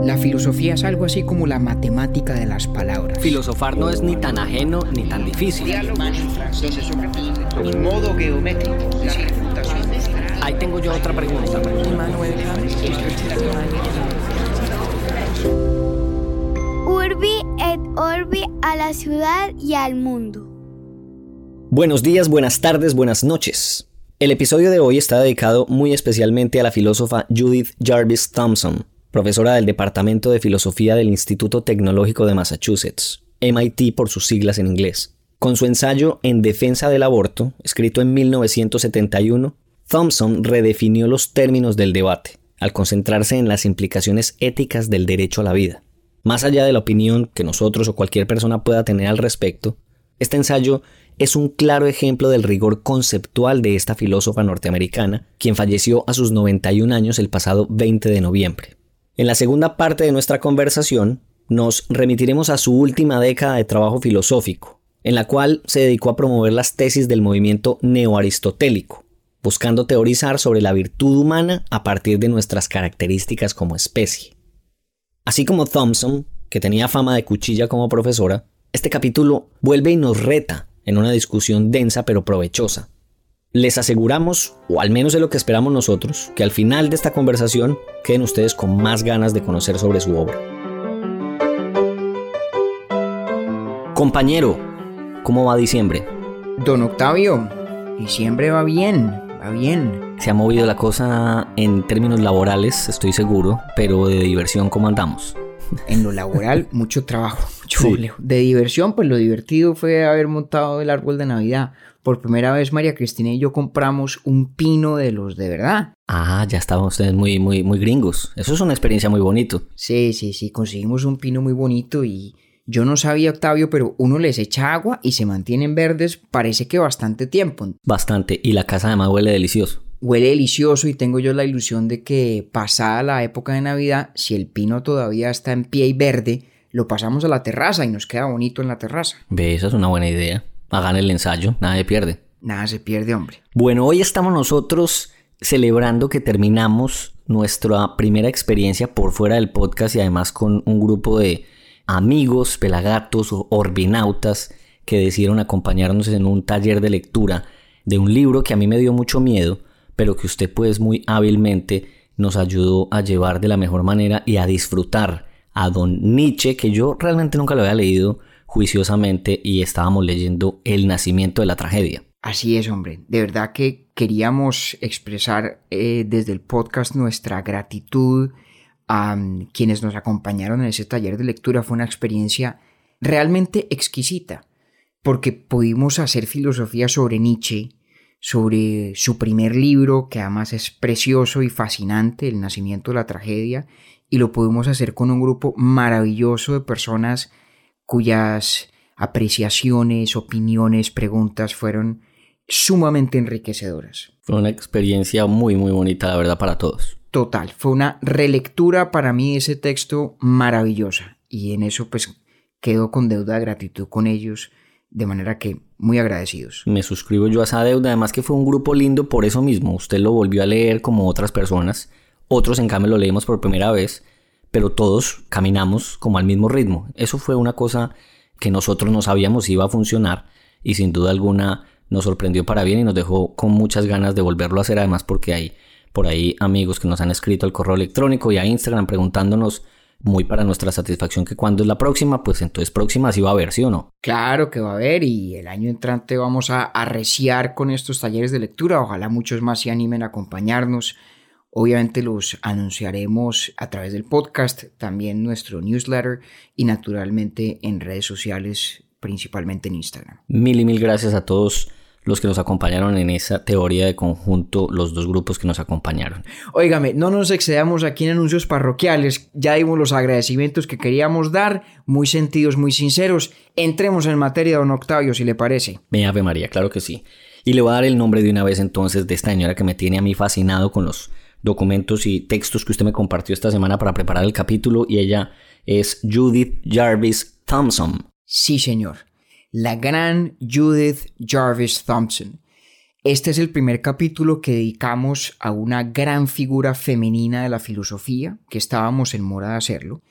La filosofía es algo así como la matemática de las palabras. Filosofar no es ni tan ajeno ni tan difícil. modo geométrico. Ahí tengo yo otra pregunta. Urbi et Orbi a la ciudad y al mundo. Buenos días, buenas tardes, buenas noches. El episodio de hoy está dedicado muy especialmente a la filósofa Judith Jarvis Thompson, profesora del Departamento de Filosofía del Instituto Tecnológico de Massachusetts, MIT por sus siglas en inglés. Con su ensayo En defensa del aborto, escrito en 1971, Thompson redefinió los términos del debate, al concentrarse en las implicaciones éticas del derecho a la vida. Más allá de la opinión que nosotros o cualquier persona pueda tener al respecto, este ensayo es un claro ejemplo del rigor conceptual de esta filósofa norteamericana, quien falleció a sus 91 años el pasado 20 de noviembre. En la segunda parte de nuestra conversación, nos remitiremos a su última década de trabajo filosófico, en la cual se dedicó a promover las tesis del movimiento neoaristotélico, buscando teorizar sobre la virtud humana a partir de nuestras características como especie. Así como Thompson, que tenía fama de cuchilla como profesora, este capítulo vuelve y nos reta en una discusión densa pero provechosa. Les aseguramos, o al menos es lo que esperamos nosotros, que al final de esta conversación queden ustedes con más ganas de conocer sobre su obra. Compañero, ¿cómo va diciembre? Don Octavio, diciembre va bien, va bien. Se ha movido la cosa en términos laborales, estoy seguro, pero de diversión, ¿cómo andamos? En lo laboral, mucho trabajo, mucho De diversión, pues lo divertido fue haber montado el árbol de Navidad. Por primera vez, María Cristina y yo compramos un pino de los de verdad. Ah, ya estaban ustedes muy, muy, muy gringos. Eso es una experiencia muy bonito. Sí, sí, sí, conseguimos un pino muy bonito y yo no sabía, Octavio, pero uno les echa agua y se mantienen verdes, parece que bastante tiempo. Bastante, y la casa además huele delicioso. Huele delicioso y tengo yo la ilusión de que pasada la época de Navidad, si el pino todavía está en pie y verde, lo pasamos a la terraza y nos queda bonito en la terraza. Ve, esa es una buena idea. Hagan el ensayo, nada se pierde. Nada se pierde, hombre. Bueno, hoy estamos nosotros celebrando que terminamos nuestra primera experiencia por fuera del podcast y además con un grupo de amigos, pelagatos o orbinautas que decidieron acompañarnos en un taller de lectura de un libro que a mí me dio mucho miedo, pero que usted pues muy hábilmente nos ayudó a llevar de la mejor manera y a disfrutar a don Nietzsche, que yo realmente nunca lo había leído juiciosamente y estábamos leyendo El nacimiento de la tragedia. Así es, hombre. De verdad que queríamos expresar eh, desde el podcast nuestra gratitud a quienes nos acompañaron en ese taller de lectura. Fue una experiencia realmente exquisita, porque pudimos hacer filosofía sobre Nietzsche, sobre su primer libro, que además es precioso y fascinante, El nacimiento de la tragedia, y lo pudimos hacer con un grupo maravilloso de personas cuyas apreciaciones, opiniones, preguntas fueron sumamente enriquecedoras. Fue una experiencia muy, muy bonita, la verdad, para todos total. Fue una relectura para mí ese texto maravillosa y en eso pues quedo con deuda de gratitud con ellos, de manera que muy agradecidos. Me suscribo yo a esa deuda, además que fue un grupo lindo por eso mismo. Usted lo volvió a leer como otras personas, otros en cambio lo leímos por primera vez, pero todos caminamos como al mismo ritmo. Eso fue una cosa que nosotros no sabíamos si iba a funcionar y sin duda alguna nos sorprendió para bien y nos dejó con muchas ganas de volverlo a hacer además porque hay por ahí amigos que nos han escrito al correo electrónico y a Instagram preguntándonos muy para nuestra satisfacción que cuando es la próxima, pues entonces próxima sí va a haber, ¿sí o no? Claro que va a haber y el año entrante vamos a arreciar con estos talleres de lectura, ojalá muchos más se animen a acompañarnos. Obviamente los anunciaremos a través del podcast, también nuestro newsletter y naturalmente en redes sociales, principalmente en Instagram. Mil y mil gracias a todos los que nos acompañaron en esa teoría de conjunto, los dos grupos que nos acompañaron. Óigame, no nos excedamos aquí en anuncios parroquiales, ya dimos los agradecimientos que queríamos dar, muy sentidos, muy sinceros. Entremos en materia, don Octavio, si le parece. Me Ave María, claro que sí. Y le voy a dar el nombre de una vez entonces de esta señora que me tiene a mí fascinado con los documentos y textos que usted me compartió esta semana para preparar el capítulo y ella es Judith Jarvis Thompson. Sí, señor la gran Judith Jarvis Thompson. Este es el primer capítulo que dedicamos a una gran figura femenina de la filosofía, que estábamos en mora de hacerlo.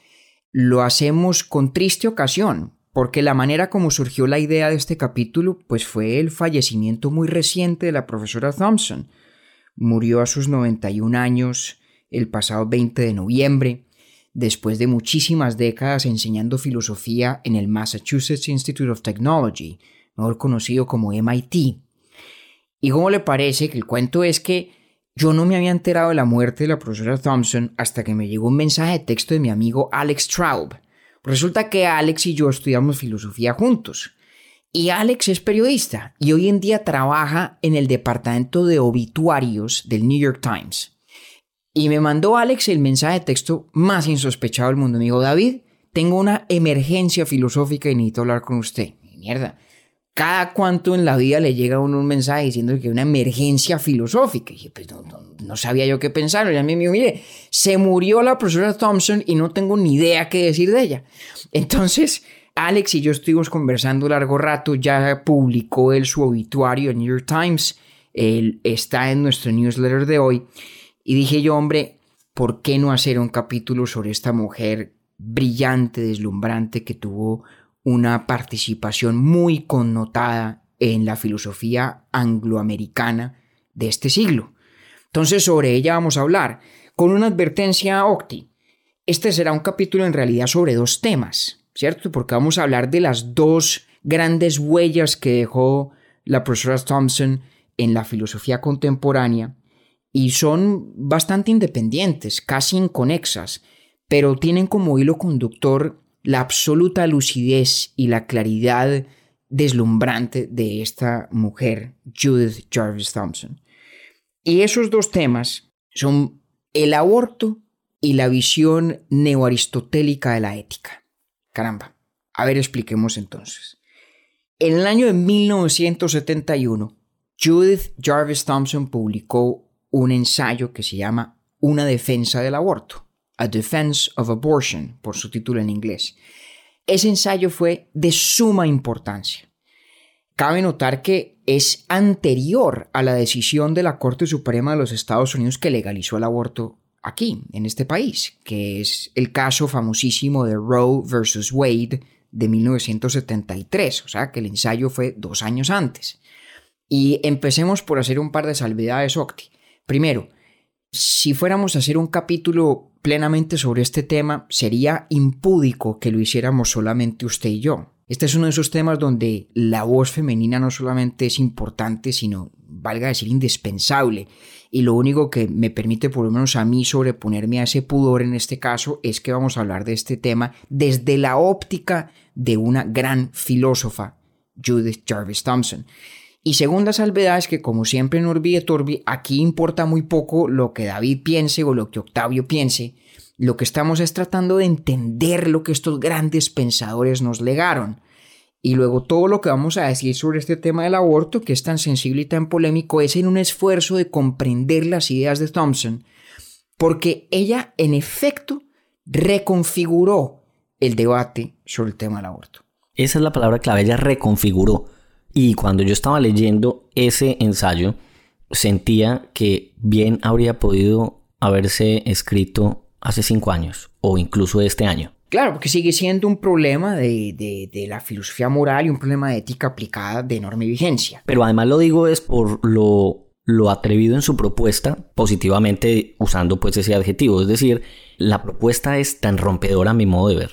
Lo hacemos con triste ocasión, porque la manera como surgió la idea de este capítulo pues fue el fallecimiento muy reciente de la profesora Thompson. Murió a sus 91 años el pasado 20 de noviembre, después de muchísimas décadas enseñando filosofía en el Massachusetts Institute of Technology, mejor conocido como MIT. ¿Y cómo le parece que el cuento es que yo no me había enterado de la muerte de la profesora Thompson hasta que me llegó un mensaje de texto de mi amigo Alex Traub, Resulta que Alex y yo estudiamos filosofía juntos. Y Alex es periodista y hoy en día trabaja en el departamento de obituarios del New York Times. Y me mandó Alex el mensaje de texto más insospechado del mundo. Me dijo, David, tengo una emergencia filosófica y necesito hablar con usted. Mierda, cada cuánto en la vida le llega a uno un mensaje diciendo que hay una emergencia filosófica. Y pues no, sabía yo qué pensar. Y a mí me dijo, mire, se murió la profesora Thompson y no tengo ni idea qué decir de ella. Entonces, Alex y yo estuvimos conversando largo rato, ya publicó él su obituario en New York Times, él está en nuestro newsletter de hoy. Y dije yo, hombre, ¿por qué no hacer un capítulo sobre esta mujer brillante, deslumbrante que tuvo una participación muy connotada en la filosofía angloamericana de este siglo. Entonces sobre ella vamos a hablar, con una advertencia a Octi. Este será un capítulo en realidad sobre dos temas, ¿cierto? Porque vamos a hablar de las dos grandes huellas que dejó la profesora Thompson en la filosofía contemporánea y son bastante independientes, casi inconexas, pero tienen como hilo conductor la absoluta lucidez y la claridad deslumbrante de esta mujer, Judith Jarvis Thompson. Y esos dos temas son el aborto y la visión neoaristotélica de la ética. Caramba, a ver, expliquemos entonces. En el año de 1971, Judith Jarvis Thompson publicó un ensayo que se llama Una defensa del aborto. A Defense of Abortion, por su título en inglés. Ese ensayo fue de suma importancia. Cabe notar que es anterior a la decisión de la Corte Suprema de los Estados Unidos que legalizó el aborto aquí, en este país, que es el caso famosísimo de Roe versus Wade de 1973, o sea que el ensayo fue dos años antes. Y empecemos por hacer un par de salvedades, Octi. Primero, si fuéramos a hacer un capítulo plenamente sobre este tema, sería impúdico que lo hiciéramos solamente usted y yo. Este es uno de esos temas donde la voz femenina no solamente es importante, sino, valga decir, indispensable. Y lo único que me permite, por lo menos a mí, sobreponerme a ese pudor en este caso, es que vamos a hablar de este tema desde la óptica de una gran filósofa, Judith Jarvis Thompson. Y segunda salvedad es que, como siempre en Urbi et Orbi, aquí importa muy poco lo que David piense o lo que Octavio piense. Lo que estamos es tratando de entender lo que estos grandes pensadores nos legaron. Y luego todo lo que vamos a decir sobre este tema del aborto, que es tan sensible y tan polémico, es en un esfuerzo de comprender las ideas de Thompson, porque ella en efecto reconfiguró el debate sobre el tema del aborto. Esa es la palabra clave, ella reconfiguró. Y cuando yo estaba leyendo ese ensayo, sentía que bien habría podido haberse escrito hace cinco años o incluso este año. Claro, porque sigue siendo un problema de, de, la filosofía moral y un problema de ética aplicada de enorme vigencia. Pero además lo digo es por lo, lo atrevido en su propuesta, positivamente usando pues ese adjetivo. Es decir, la propuesta es tan rompedora a mi modo de ver,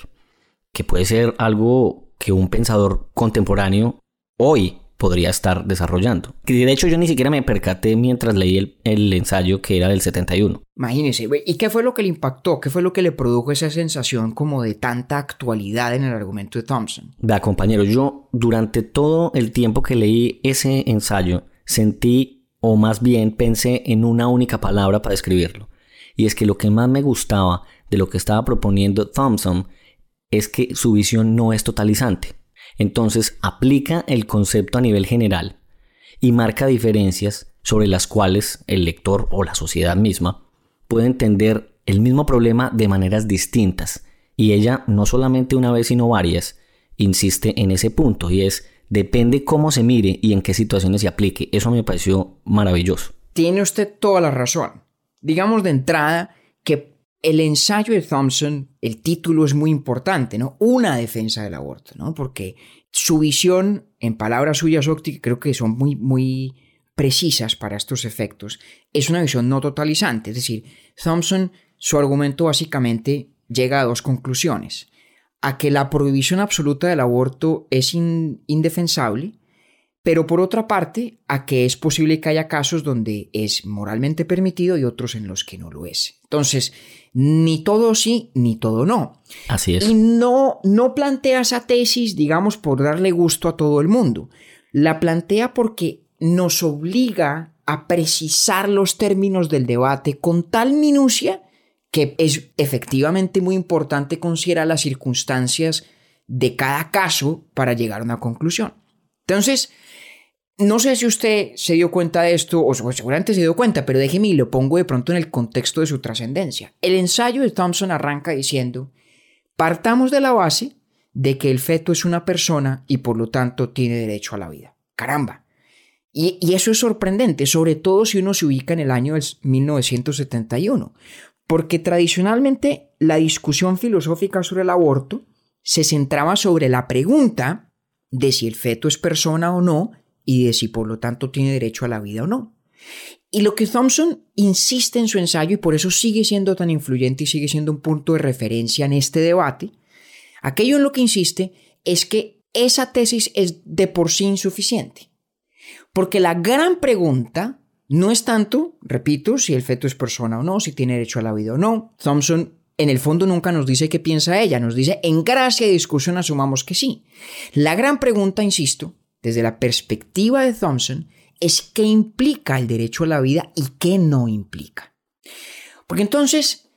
que puede ser algo que un pensador contemporáneo hoy podría estar desarrollando. Que de hecho yo ni siquiera me percaté mientras leí el, ensayo que era del 71. Imagínese, ¿y qué fue lo que le impactó? ¿Qué fue lo que le produjo esa sensación como de tanta actualidad en el argumento de Thompson? Vea, compañero, yo durante todo el tiempo que leí ese ensayo sentí, o más bien pensé en una única palabra para describirlo. Y es que lo que más me gustaba de lo que estaba proponiendo Thompson es que su visión no es totalizante. Entonces aplica el concepto a nivel general y marca diferencias sobre las cuales el lector o la sociedad misma puede entender el mismo problema de maneras distintas. Y ella, no solamente una vez, sino varias, insiste en ese punto y es Depende cómo se mire y en qué situaciones se aplique. Eso me pareció maravilloso. Tiene usted toda la razón. Digamos de entrada que el ensayo de Thompson, el título es muy importante, ¿no? Una defensa del aborto, ¿no? Porque su visión, en palabras suyas, ópticas, creo que son muy, muy precisas para estos efectos, es una visión no totalizante. Es decir, Thompson, su argumento básicamente llega a dos conclusiones. A que la prohibición absoluta del aborto es indefensable pero por otra parte, a que es posible que haya casos donde es moralmente permitido y otros en los que no lo es. Entonces, ni todo sí, ni todo no. Así es. Y no, no plantea esa tesis, digamos, por darle gusto a todo el mundo. La plantea porque nos obliga a precisar los términos del debate con tal minucia que es efectivamente muy importante considerar las circunstancias de cada caso para llegar a una conclusión. Entonces, no sé si usted se dio cuenta de esto, o seguramente se dio cuenta, pero déjeme y lo pongo de pronto en el contexto de su trascendencia. El ensayo de Thompson arranca diciendo, partamos de la base de que el feto es una persona y por lo tanto tiene derecho a la vida. Caramba. Y, y eso es sorprendente, sobre todo si uno se ubica en el año 1971, porque tradicionalmente la discusión filosófica sobre el aborto se centraba sobre la pregunta de si el feto es persona o no y de si por lo tanto tiene derecho a la vida o no. Y lo que Thompson insiste en su ensayo, y por eso sigue siendo tan influyente y sigue siendo un punto de referencia en este debate, aquello en lo que insiste es que esa tesis es de por sí insuficiente. Porque la gran pregunta no es tanto, repito, si el feto es persona o no, si tiene derecho a la vida o no. Thompson en el fondo nunca nos dice qué piensa ella, nos dice en gracia de discusión asumamos que sí. La gran pregunta, insisto, desde la perspectiva de Thompson, es qué implica el derecho a la vida y qué no implica. Porque entonces,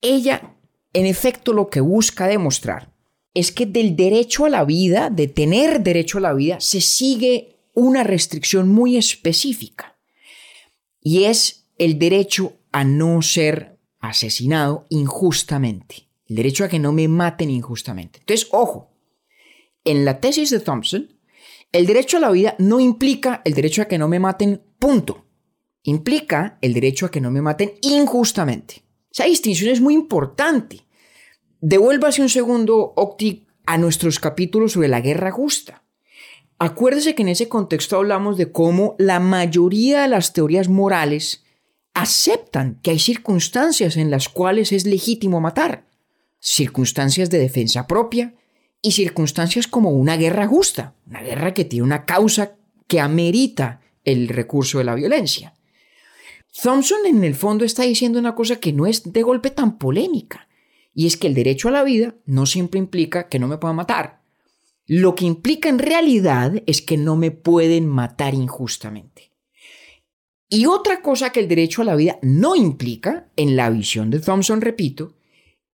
ella, en efecto, lo que busca demostrar es que del derecho a la vida, de tener derecho a la vida, se sigue una restricción muy específica. Y es el derecho a no ser asesinado injustamente. El derecho a que no me maten injustamente. Entonces, ojo, en la tesis de Thompson, el derecho a la vida no implica el derecho a que no me maten, punto. Implica el derecho a que no me maten injustamente. Esa distinción es muy importante. Devuélvase un segundo, Octi, a nuestros capítulos sobre la guerra justa. Acuérdese que en ese contexto hablamos de cómo la mayoría de las teorías morales aceptan que hay circunstancias en las cuales es legítimo matar. Circunstancias de defensa propia, y circunstancias como una guerra justa, una guerra que tiene una causa que amerita el recurso de la violencia. Thompson en el fondo está diciendo una cosa que no es de golpe tan polémica, y es que el derecho a la vida no siempre implica que no me puedan matar. Lo que implica en realidad es que no me pueden matar injustamente. Y otra cosa que el derecho a la vida no implica, en la visión de Thompson, repito,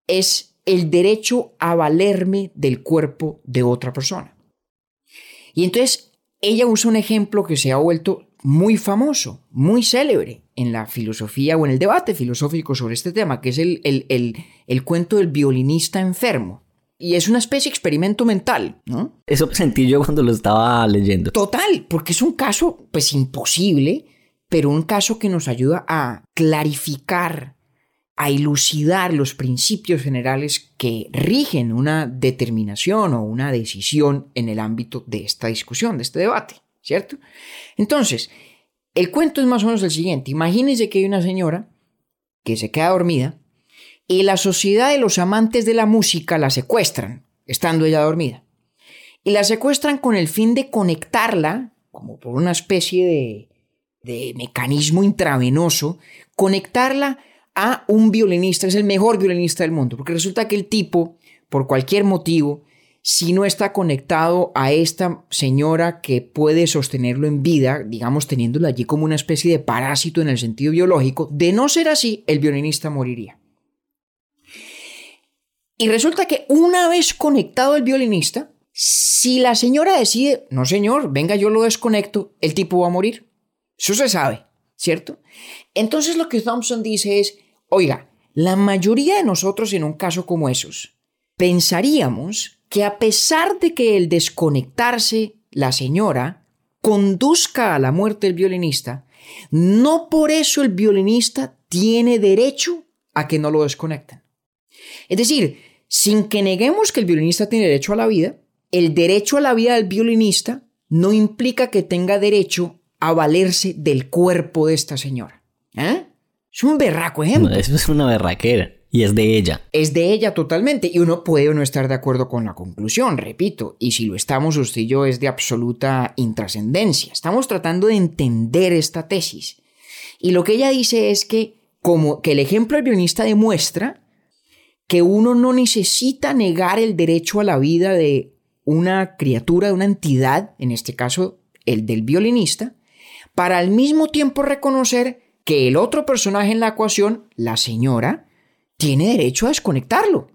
es el derecho a valerme del cuerpo de otra persona. Y entonces ella usa un ejemplo que se ha vuelto muy famoso, muy célebre en la filosofía o en el debate filosófico sobre este tema, que es el, el, cuento del violinista enfermo. Y es una especie de experimento mental, ¿no? Eso sentí yo cuando lo estaba leyendo. Total, porque es un caso, pues imposible, pero un caso que nos ayuda a clarificar a ilucidar los principios generales que rigen una determinación o una decisión en el ámbito de esta discusión, de este debate, ¿cierto? Entonces, el cuento es más o menos el siguiente. Imagínense que hay una señora que se queda dormida y la sociedad de los amantes de la música la secuestran, estando ella dormida. Y la secuestran con el fin de conectarla, como por una especie de, de mecanismo intravenoso, conectarla a un violinista, es el mejor violinista del mundo, porque resulta que el tipo, por cualquier motivo, si no está conectado a esta señora que puede sostenerlo en vida, digamos teniéndolo allí como una especie de parásito en el sentido biológico, de no ser así, el violinista moriría. Y resulta que una vez conectado el violinista, si la señora decide, no señor, venga yo lo desconecto, el tipo va a morir. Eso se sabe, ¿cierto? Entonces lo que Thompson dice es, Oiga, la mayoría de nosotros en un caso como esos, pensaríamos que a pesar de que el desconectarse la señora conduzca a la muerte del violinista, no por eso el violinista tiene derecho a que no lo desconecten. Es decir, sin que neguemos que el violinista tiene derecho a la vida, el derecho a la vida del violinista no implica que tenga derecho a valerse del cuerpo de esta señora. ¿Eh? Es un berraco ejemplo. eso es una berraquera. Y es de ella. Es de ella totalmente. Y uno puede o no estar de acuerdo con la conclusión, repito. Y si lo estamos, usted y yo es de absoluta intrascendencia. Estamos tratando de entender esta tesis. Y lo que ella dice es que, como que el ejemplo del violinista demuestra que uno no necesita negar el derecho a la vida de una criatura, de una entidad, en este caso el del violinista, para al mismo tiempo reconocer que el otro personaje en la ecuación, la señora, tiene derecho a desconectarlo.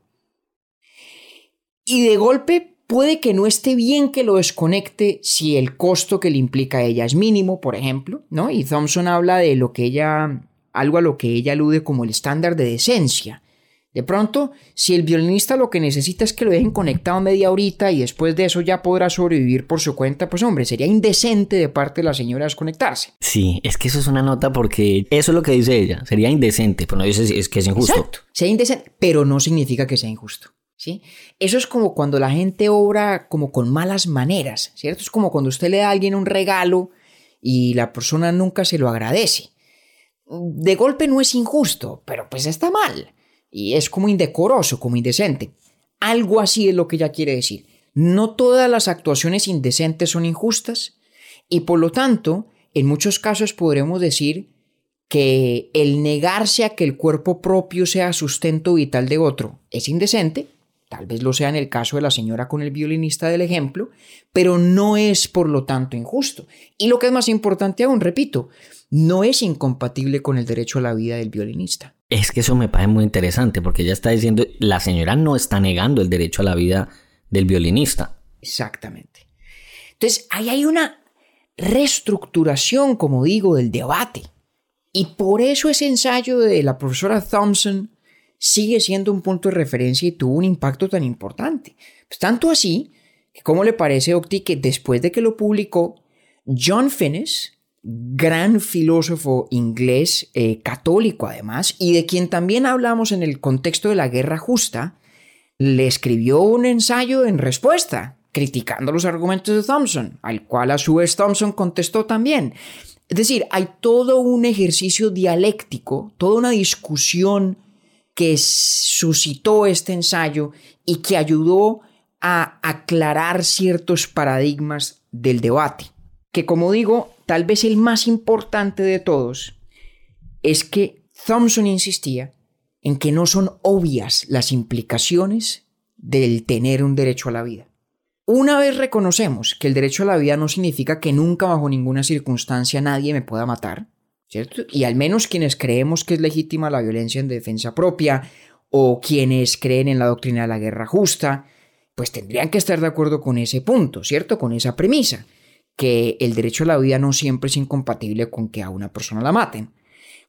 Y de golpe puede que no esté bien que lo desconecte si el costo que le implica a ella es mínimo, por ejemplo, ¿no? Y Thompson habla de lo que ella, algo a lo que ella alude como el estándar de decencia. De pronto, si el violinista lo que necesita es que lo dejen conectado media horita y después de eso ya podrá sobrevivir por su cuenta, pues hombre, sería indecente de parte de la señora desconectarse. Sí, es que eso es una nota porque eso es lo que dice ella, sería indecente, pero no dice es que es injusto. Exacto, sea indecente, pero no significa que sea injusto. ¿Sí? Eso es como cuando la gente obra como con malas maneras, ¿cierto? Es como cuando usted le da a alguien un regalo y la persona nunca se lo agradece. De golpe no es injusto, pero pues está mal y es como indecoroso, como indecente. Algo así es lo que ella quiere decir. No todas las actuaciones indecentes son injustas y por lo tanto, en muchos casos podremos decir que el negarse a que el cuerpo propio sea sustento vital de otro es indecente, tal vez lo sea en el caso de la señora con el violinista del ejemplo, pero no es por lo tanto injusto. Y lo que es más importante aún, repito, no es incompatible con el derecho a la vida del violinista. Es que eso me parece muy interesante porque ella está diciendo, la señora no está negando el derecho a la vida del violinista. Exactamente. Entonces, ahí hay una reestructuración, como digo, del debate. Y por eso ese ensayo de la profesora Thompson sigue siendo un punto de referencia y tuvo un impacto tan importante. Pues tanto así, que como le parece, Octi, que después de que lo publicó, John Finnis, gran filósofo inglés, eh, católico además, y de quien también hablamos en el contexto de la guerra justa, le escribió un ensayo en respuesta, criticando los argumentos de Thompson, al cual a su vez Thompson contestó también. Es decir, hay todo un ejercicio dialéctico, toda una discusión que suscitó este ensayo y que ayudó a aclarar ciertos paradigmas del debate, que como digo, tal vez el más importante de todos, es que Thompson insistía en que no son obvias las implicaciones del tener un derecho a la vida. Una vez reconocemos que el derecho a la vida no significa que nunca bajo ninguna circunstancia nadie me pueda matar, ¿cierto? Y al menos quienes creemos que es legítima la violencia en defensa propia o quienes creen en la doctrina de la guerra justa, pues tendrían que estar de acuerdo con ese punto, ¿cierto? Con esa premisa que el derecho a la vida no siempre es incompatible con que a una persona la maten.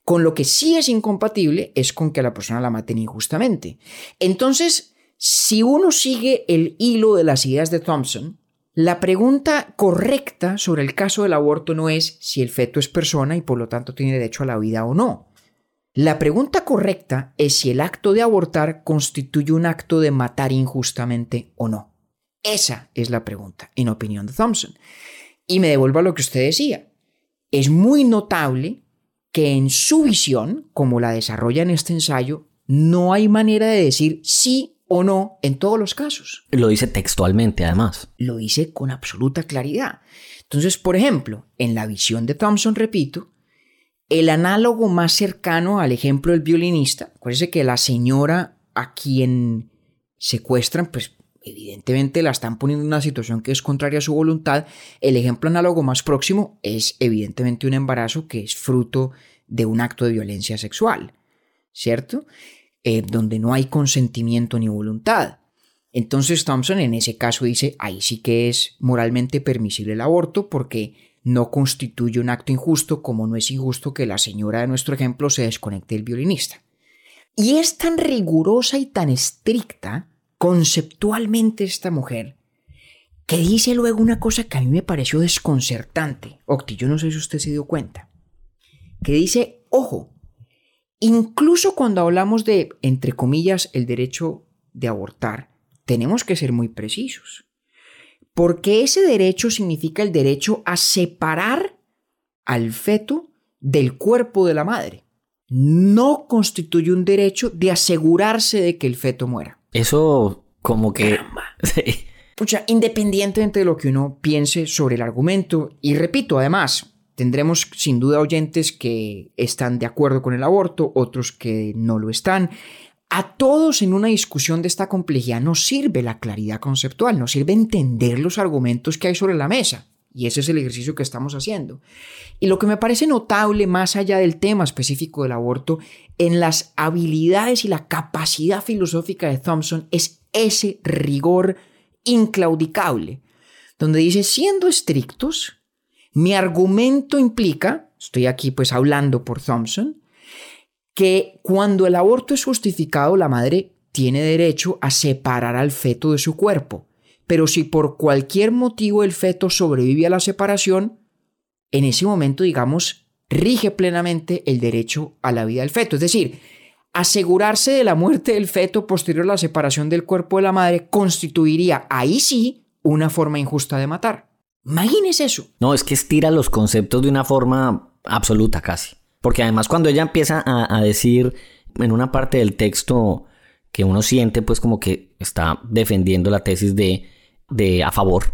Con lo que sí es incompatible es con que a la persona la maten injustamente. Entonces, si uno sigue el hilo de las ideas de Thompson, la pregunta correcta sobre el caso del aborto no es si el feto es persona y por lo tanto tiene derecho a la vida o no. La pregunta correcta es si el acto de abortar constituye un acto de matar injustamente o no. Esa es la pregunta, en opinión de Thompson. Y me devuelvo a lo que usted decía. Es muy notable que en su visión, como la desarrolla en este ensayo, no hay manera de decir sí o no en todos los casos. Lo dice textualmente, además. Lo dice con absoluta claridad. Entonces, por ejemplo, en la visión de Thompson, repito, el análogo más cercano al ejemplo del violinista, acuérdese que la señora a quien secuestran, pues evidentemente la están poniendo en una situación que es contraria a su voluntad. El ejemplo análogo más próximo es evidentemente un embarazo que es fruto de un acto de violencia sexual, ¿cierto? Eh, donde no hay consentimiento ni voluntad. Entonces Thompson en ese caso dice, ahí sí que es moralmente permisible el aborto porque no constituye un acto injusto como no es injusto que la señora de nuestro ejemplo se desconecte del violinista. Y es tan rigurosa y tan estricta conceptualmente esta mujer que dice luego una cosa que a mí me pareció desconcertante. Octi, yo no sé si usted se dio cuenta. Que dice, ojo, incluso cuando hablamos de, entre comillas, el derecho de abortar, tenemos que ser muy precisos. Porque ese derecho significa el derecho a separar al feto del cuerpo de la madre. No constituye un derecho de asegurarse de que el feto muera. Eso como que... Sí. Pucha, independientemente de lo que uno piense sobre el argumento, y repito, además, tendremos sin duda oyentes que están de acuerdo con el aborto, otros que no lo están. A todos en una discusión de esta complejidad nos sirve la claridad conceptual, nos sirve entender los argumentos que hay sobre la mesa. Y ese es el ejercicio que estamos haciendo. Y lo que me parece notable, más allá del tema específico del aborto, en las habilidades y la capacidad filosófica de Thompson es ese rigor inclaudicable, donde dice, siendo estrictos, mi argumento implica, estoy aquí pues hablando por Thompson, que cuando el aborto es justificado, la madre tiene derecho a separar al feto de su cuerpo. Pero si por cualquier motivo el feto sobrevive a la separación, en ese momento, digamos, rige plenamente el derecho a la vida del feto. Es decir, asegurarse de la muerte del feto posterior a la separación del cuerpo de la madre constituiría ahí sí una forma injusta de matar. Imagínese eso. No, es que estira los conceptos de una forma absoluta casi. Porque además cuando ella empieza a, decir en una parte del texto que uno siente pues como que está defendiendo la tesis de, de a favor,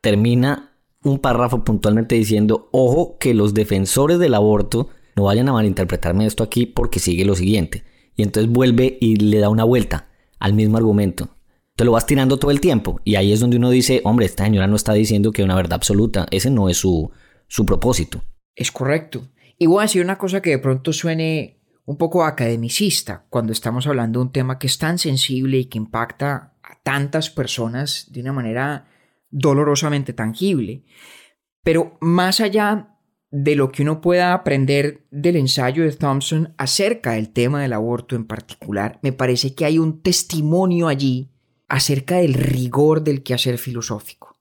termina un párrafo puntualmente diciendo, ojo que los defensores del aborto no vayan a malinterpretarme esto aquí porque sigue lo siguiente. Y entonces vuelve y le da una vuelta al mismo argumento. Te lo vas tirando todo el tiempo. Y ahí es donde uno dice, hombre, esta señora no está diciendo que una verdad absoluta. Ese no es su, su propósito. Es correcto. Y voy a decir una cosa que de pronto suene un poco academicista cuando estamos hablando de un tema que es tan sensible y que impacta tantas personas de una manera dolorosamente tangible. Pero más allá de lo que uno pueda aprender del ensayo de Thompson acerca del tema del aborto en particular, me parece que hay un testimonio allí acerca del rigor del quehacer filosófico.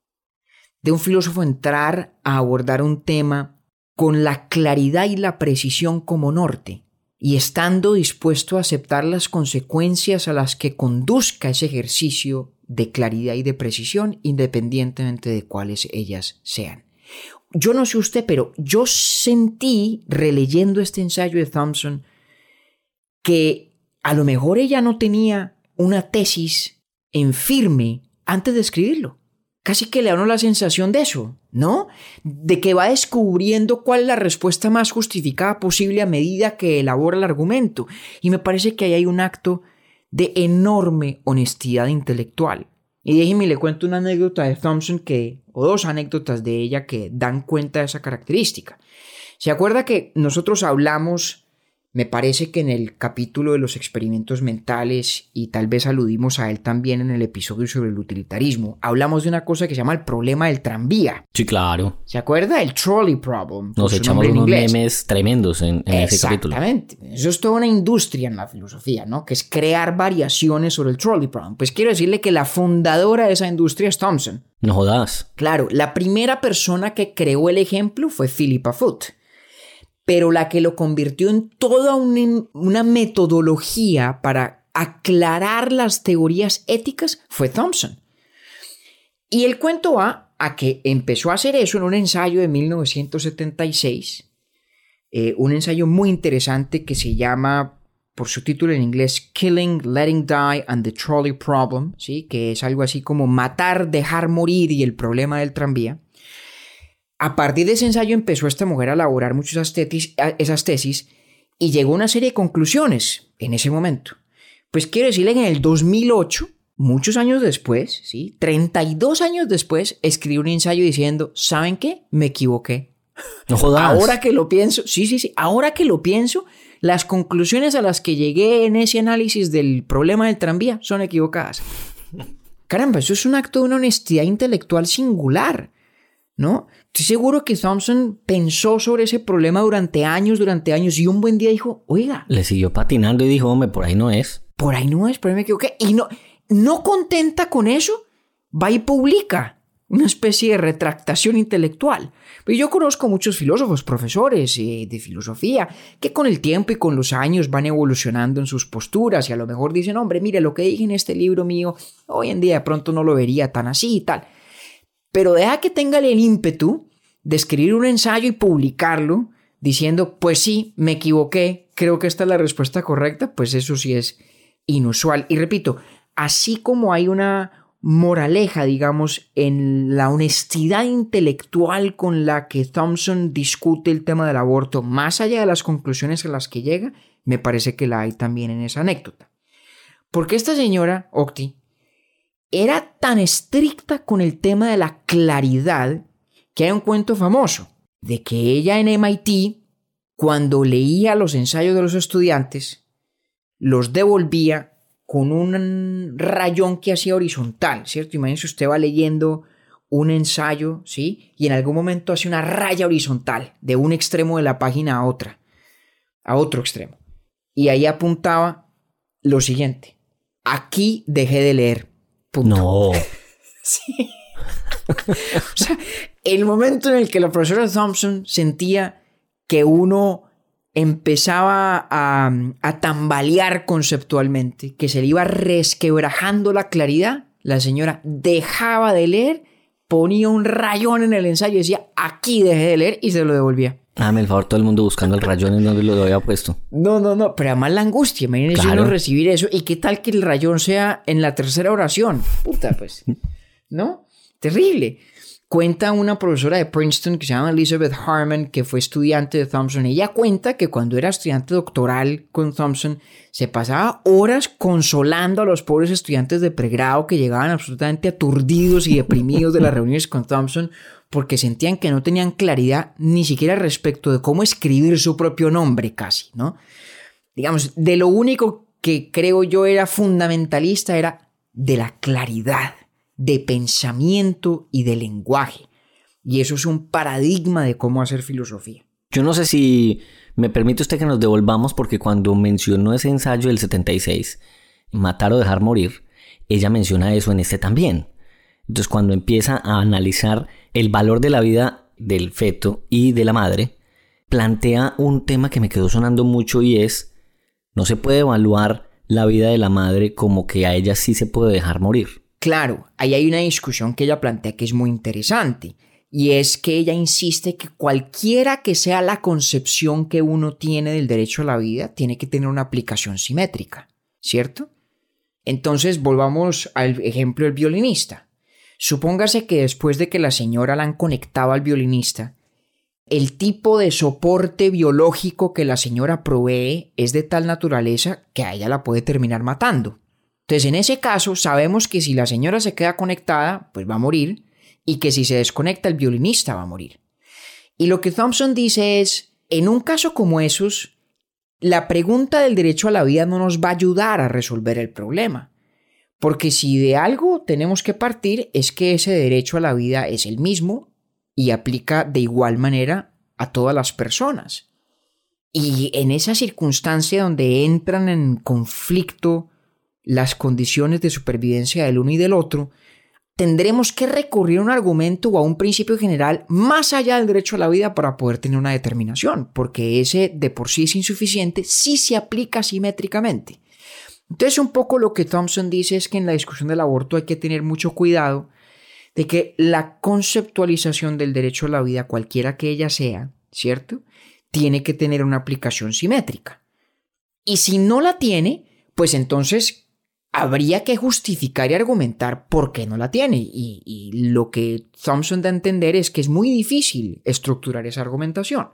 De un filósofo entrar a abordar un tema con la claridad y la precisión como norte, y estando dispuesto a aceptar las consecuencias a las que conduzca ese ejercicio de claridad y de precisión, independientemente de cuáles ellas sean yo no sé usted, pero yo sentí, releyendo este ensayo de Thompson, que a lo mejor ella no tenía una tesis en firme antes de escribirlo. Casi que le da la sensación de eso, ¿no? De que va descubriendo cuál es la respuesta más justificada posible a medida que elabora el argumento. Y me parece que ahí hay un acto de enorme honestidad intelectual. Y déjeme le cuento una anécdota de Thompson que, o dos anécdotas de ella que dan cuenta de esa característica. ¿Se acuerda que nosotros hablamos me parece que en el capítulo de los experimentos mentales, y tal vez aludimos a él también en el episodio sobre el utilitarismo, hablamos de una cosa que se llama el problema del tranvía. Sí, claro. ¿Se acuerda? El trolley problem. Nos echamos unos memes tremendos en, ese capítulo. Exactamente. Eso es toda una industria en la filosofía, ¿no? Que es crear variaciones sobre el trolley problem. Pues quiero decirle que la fundadora de esa industria es Thompson. No jodas. Claro, la primera persona que creó el ejemplo fue Philippa Foot pero la que lo convirtió en toda una, metodología para aclarar las teorías éticas fue Thompson. Y el cuento va a que empezó a hacer eso en un ensayo de 1976, eh, un ensayo muy interesante que se llama, por su título en inglés, Killing, Letting Die and the Trolley Problem, ¿sí? que es algo así como matar, dejar morir y el problema del tranvía. A partir de ese ensayo empezó esta mujer a elaborar muchas tesis, esas tesis y llegó a una serie de conclusiones en ese momento. Pues quiero decirle que en el 2008, muchos años después, ¿sí? 32 años después, escribió un ensayo diciendo, ¿saben qué? Me equivoqué. No jodas. Ahora que lo pienso, sí, sí, sí, ahora que lo pienso, las conclusiones a las que llegué en ese análisis del problema del tranvía son equivocadas. Caramba, eso es un acto de una honestidad intelectual singular, ¿no? Estoy seguro que Thompson pensó sobre ese problema durante años, durante años, y un buen día dijo, oiga. Le siguió patinando y dijo, hombre, por ahí no es. Por ahí no es, por ahí me equivoqué. Y no, no contenta con eso, va y publica una especie de retractación intelectual. Pero yo conozco muchos filósofos, profesores eh, de filosofía, que con el tiempo y con los años van evolucionando en sus posturas y a lo mejor dicen, hombre, mire, lo que dije en este libro mío, hoy en día de pronto no lo vería tan así y tal. Pero deja que tenga el ímpetu de escribir un ensayo y publicarlo diciendo, pues sí, me equivoqué, creo que esta es la respuesta correcta, pues eso sí es inusual. Y repito, así como hay una moraleja, digamos, en la honestidad intelectual con la que Thompson discute el tema del aborto, más allá de las conclusiones a las que llega, me parece que la hay también en esa anécdota. Porque esta señora, Octi, era tan estricta con el tema de la claridad que hay un cuento famoso de que ella en MIT, cuando leía los ensayos de los estudiantes, los devolvía con un rayón que hacía horizontal, ¿cierto? Imagínense usted va leyendo un ensayo, ¿sí? Y en algún momento hace una raya horizontal de un extremo de la página a otra, a otro extremo. Y ahí apuntaba lo siguiente. Aquí dejé de leer. No. sí. o sea, el momento en el que la profesora Thompson sentía que uno empezaba a, tambalear conceptualmente, que se le iba resquebrajando la claridad, la señora dejaba de leer, ponía un rayón en el ensayo y decía, aquí dejé de leer y se lo devolvía. Dame el favor, todo el mundo buscando el rayón en donde lo había puesto. No, no, no, pero además la angustia, imagínense uno recibir eso y qué tal que el rayón sea en la tercera oración. Puta, pues, ¿no? Terrible. Cuenta una profesora de Princeton que se llama Elizabeth Harmon, que fue estudiante de Thompson. Ella cuenta que cuando era estudiante doctoral con Thompson, se pasaba horas consolando a los pobres estudiantes de pregrado que llegaban absolutamente aturdidos y deprimidos de las reuniones con Thompson porque sentían que no tenían claridad ni siquiera respecto de cómo escribir su propio nombre casi, ¿no? Digamos, de lo único que creo yo era fundamentalista era de la claridad de pensamiento y de lenguaje. Y eso es un paradigma de cómo hacer filosofía. Yo no sé si me permite usted que nos devolvamos porque cuando mencionó ese ensayo del 76, Matar o dejar morir, ella menciona eso en este también. Entonces cuando empieza a analizar el valor de la vida del feto y de la madre, plantea un tema que me quedó sonando mucho y es, no se puede evaluar la vida de la madre como que a ella sí se puede dejar morir. Claro, ahí hay una discusión que ella plantea que es muy interesante, y es que ella insiste que cualquiera que sea la concepción que uno tiene del derecho a la vida, tiene que tener una aplicación simétrica, ¿cierto? Entonces volvamos al ejemplo del violinista. Supóngase que después de que la señora la han conectado al violinista, el tipo de soporte biológico que la señora provee es de tal naturaleza que a ella la puede terminar matando. Entonces, en ese caso, sabemos que si la señora se queda conectada, pues va a morir, y que si se desconecta, el violinista va a morir. Y lo que Thompson dice es, en un caso como esos, la pregunta del derecho a la vida no nos va a ayudar a resolver el problema. Porque si de algo tenemos que partir es que ese derecho a la vida es el mismo y aplica de igual manera a todas las personas. Y en esa circunstancia donde entran en conflicto las condiciones de supervivencia del uno y del otro, tendremos que recurrir a un argumento o a un principio general más allá del derecho a la vida para poder tener una determinación, porque ese de por sí es insuficiente si se aplica simétricamente. Entonces un poco lo que Thompson dice es que en la discusión del aborto hay que tener mucho cuidado de que la conceptualización del derecho a la vida, cualquiera que ella sea, ¿cierto? Tiene que tener una aplicación simétrica. Y si no la tiene, pues entonces habría que justificar y argumentar por qué no la tiene. Y, lo que Thompson da a entender es que es muy difícil estructurar esa argumentación.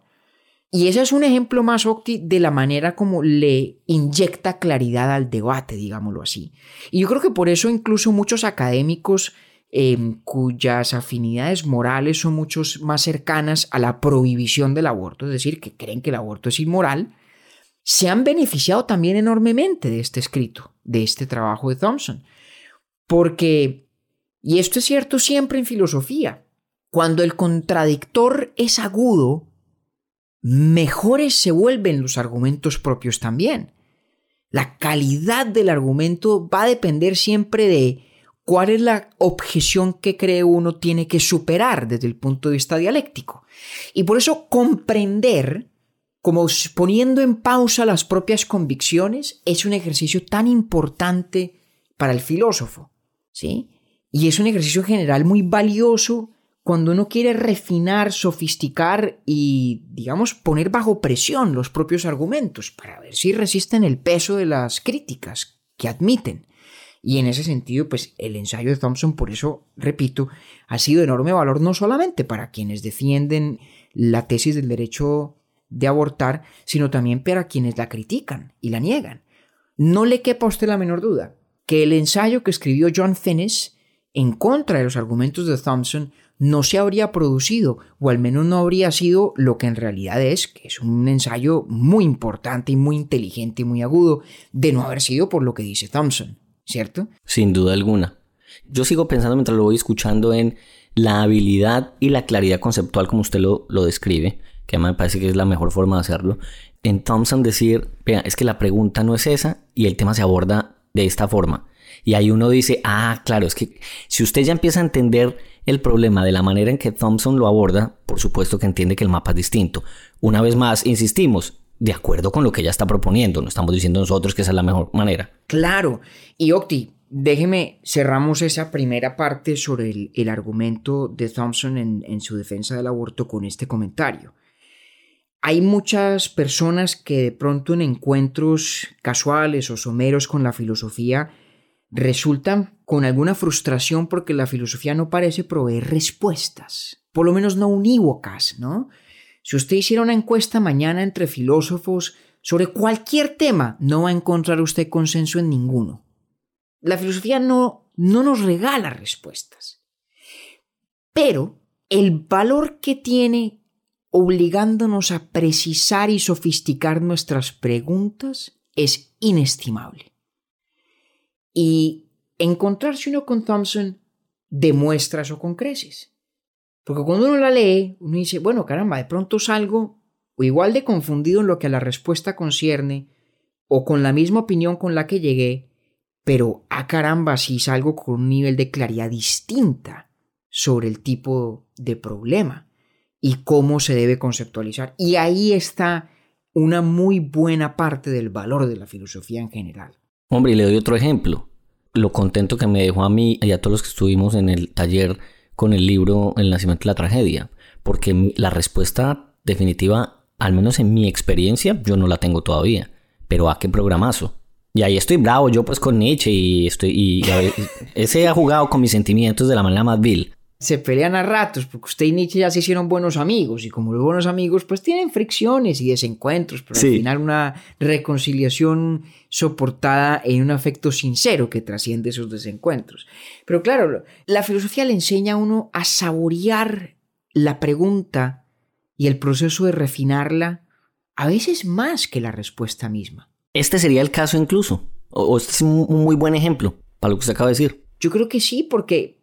Y ese es un ejemplo más, Octi, de la manera como le inyecta claridad al debate, digámoslo así. Y yo creo que por eso incluso muchos académicos em, cuyas afinidades morales son mucho más cercanas a la prohibición del aborto, es decir, que creen que el aborto es inmoral, se han beneficiado también enormemente de este escrito, de este trabajo de Thompson. Porque, y esto es cierto siempre en filosofía, cuando el contradictor es agudo, mejores se vuelven los argumentos propios también. La calidad del argumento va a depender siempre de ¿Cuál es la objeción que cree uno tiene que superar desde el punto de vista dialéctico? Y por eso comprender, como poniendo en pausa las propias convicciones, es un ejercicio tan importante para el filósofo, ¿sí? Y es un ejercicio general muy valioso cuando uno quiere refinar, sofisticar y, digamos, poner bajo presión los propios argumentos para ver si resisten el peso de las críticas que admiten. Y en ese sentido, pues el ensayo de Thompson, por eso, repito, ha sido de enorme valor no solamente para quienes defienden la tesis del derecho de abortar, sino también para quienes la critican y la niegan. No le quepa a usted la menor duda que el ensayo que escribió John Finnis en contra de los argumentos de Thompson no se habría producido, o al menos no habría sido lo que en realidad es, que es un ensayo muy importante y muy inteligente y muy agudo, de no haber sido por lo que dice Thompson. ¿cierto? Sin duda alguna. Yo sigo pensando mientras lo voy escuchando en la habilidad y la claridad conceptual como usted lo, lo describe, que además me parece que es la mejor forma de hacerlo. En Thompson decir, vea, es que la pregunta no es esa y el tema se aborda de esta forma. Y ahí uno dice, ah, claro, es que si usted ya empieza a entender el problema de la manera en que Thompson lo aborda, por supuesto que entiende que el mapa es distinto. Una vez más, insistimos, de acuerdo con lo que ella está proponiendo. No estamos diciendo nosotros que esa es la mejor manera. Claro. Y Octi, déjeme, cerramos esa primera parte sobre el, argumento de Thompson en, en su defensa del aborto con este comentario. Hay muchas personas que de pronto en encuentros casuales o someros con la filosofía resultan con alguna frustración porque la filosofía no parece proveer respuestas, por lo menos no unívocas, ¿no? Si usted hiciera una encuesta mañana entre filósofos sobre cualquier tema, no va a encontrar usted consenso en ninguno. La filosofía no, no nos regala respuestas. Pero el valor que tiene obligándonos a precisar y sofisticar nuestras preguntas es inestimable. Y encontrarse uno con Thompson demuestra eso con creces. Porque cuando uno la lee, uno dice, bueno, caramba, de pronto salgo o igual de confundido en lo que a la respuesta concierne, o con la misma opinión con la que llegué, pero a ah, caramba, sí salgo con un nivel de claridad distinta sobre el tipo de problema y cómo se debe conceptualizar. Y ahí está una muy buena parte del valor de la filosofía en general. Hombre, y le doy otro ejemplo. Lo contento que me dejó a mí y a todos los que estuvimos en el taller con el libro El nacimiento de la tragedia, porque la respuesta definitiva, al menos en mi experiencia, yo no la tengo todavía, pero a qué programazo. Y ahí estoy bravo yo pues con Nietzsche y estoy y, ese ha jugado con mis sentimientos de la manera más vil se pelean a ratos porque usted y Nietzsche ya se hicieron buenos amigos y como los buenos amigos pues tienen fricciones y desencuentros, pero al final una reconciliación soportada en un afecto sincero que trasciende esos desencuentros. Pero claro, la filosofía le enseña a uno a saborear la pregunta y el proceso de refinarla a veces más que la respuesta misma. Este sería el caso incluso, o este es un muy buen ejemplo para lo que usted acaba de decir. Yo creo que sí, porque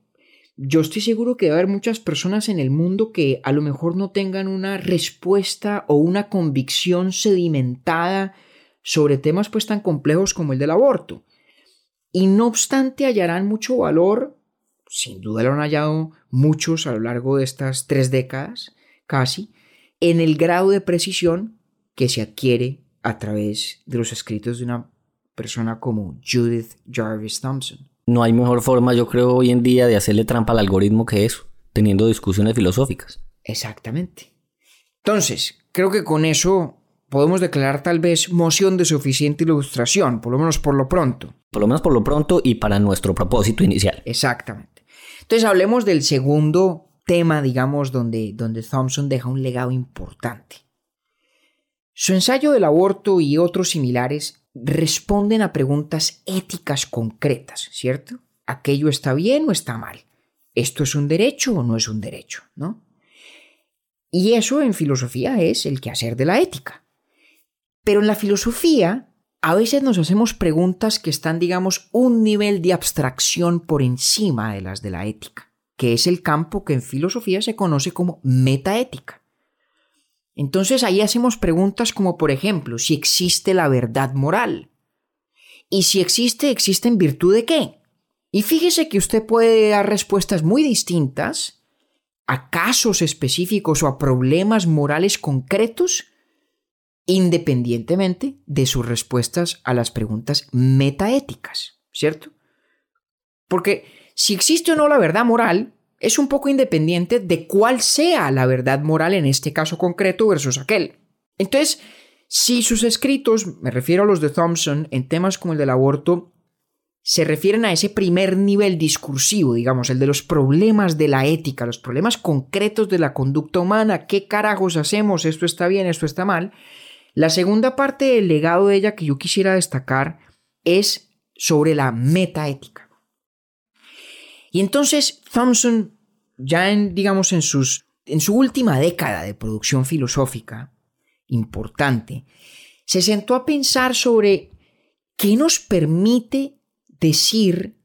yo estoy seguro que va a haber muchas personas en el mundo que a lo mejor no tengan una respuesta o una convicción sedimentada sobre temas pues tan complejos como el del aborto. Y no obstante hallarán mucho valor, sin duda lo han hallado muchos a lo largo de estas tres décadas, casi, en el grado de precisión que se adquiere a través de los escritos de una persona como Judith Jarvis Thompson. No hay mejor forma, yo creo, hoy en día de hacerle trampa al algoritmo que eso, teniendo discusiones filosóficas. Exactamente. Entonces, creo que con eso podemos declarar tal vez moción de suficiente ilustración, por lo menos por lo pronto. Por lo menos por lo pronto y para nuestro propósito inicial. Exactamente. Entonces hablemos del segundo tema, digamos, donde, donde Thompson deja un legado importante. Su ensayo del aborto y otros similares responden a preguntas éticas concretas, ¿cierto? ¿Aquello está bien o está mal? ¿Esto es un derecho o no es un derecho? ¿No? Y eso en filosofía es el quehacer de la ética. Pero en la filosofía a veces nos hacemos preguntas que están, digamos, un nivel de abstracción por encima de las de la ética, que es el campo que en filosofía se conoce como metaética. Entonces ahí hacemos preguntas como por ejemplo, si existe la verdad moral. Y si existe, ¿existe en virtud de qué? Y fíjese que usted puede dar respuestas muy distintas a casos específicos o a problemas morales concretos independientemente de sus respuestas a las preguntas metaéticas, ¿cierto? Porque si existe o no la verdad moral, es un poco independiente de cuál sea la verdad moral en este caso concreto versus aquel. Entonces, si sus escritos, me refiero a los de Thompson, en temas como el del aborto, se refieren a ese primer nivel discursivo, digamos, el de los problemas de la ética, los problemas concretos de la conducta humana, qué carajos hacemos, esto está bien, esto está mal. La segunda parte del legado de ella que yo quisiera destacar es sobre la metaética. Y entonces Thompson, ya en, digamos, en, su última década de producción filosófica importante, se sentó a pensar sobre qué nos permite decir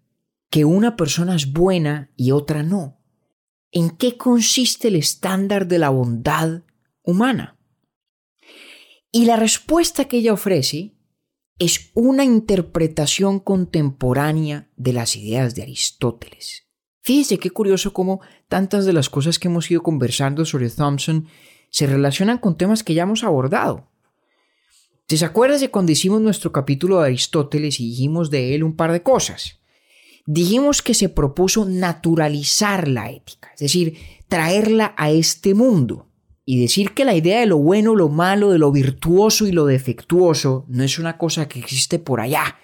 que una persona es buena y otra no? ¿En qué consiste el estándar de la bondad humana? Y la respuesta que ella ofrece es una interpretación contemporánea de las ideas de Aristóteles. Fíjese qué curioso cómo tantas de las cosas que hemos ido conversando sobre Thompson se relacionan con temas que ya hemos abordado. ¿Se acuerdas de cuando hicimos nuestro capítulo de Aristóteles y dijimos de él un par de cosas? Dijimos que se propuso naturalizar la ética, es decir, traerla a este mundo y decir que la idea de lo bueno, lo malo, de lo virtuoso y lo defectuoso no es una cosa que existe por allá,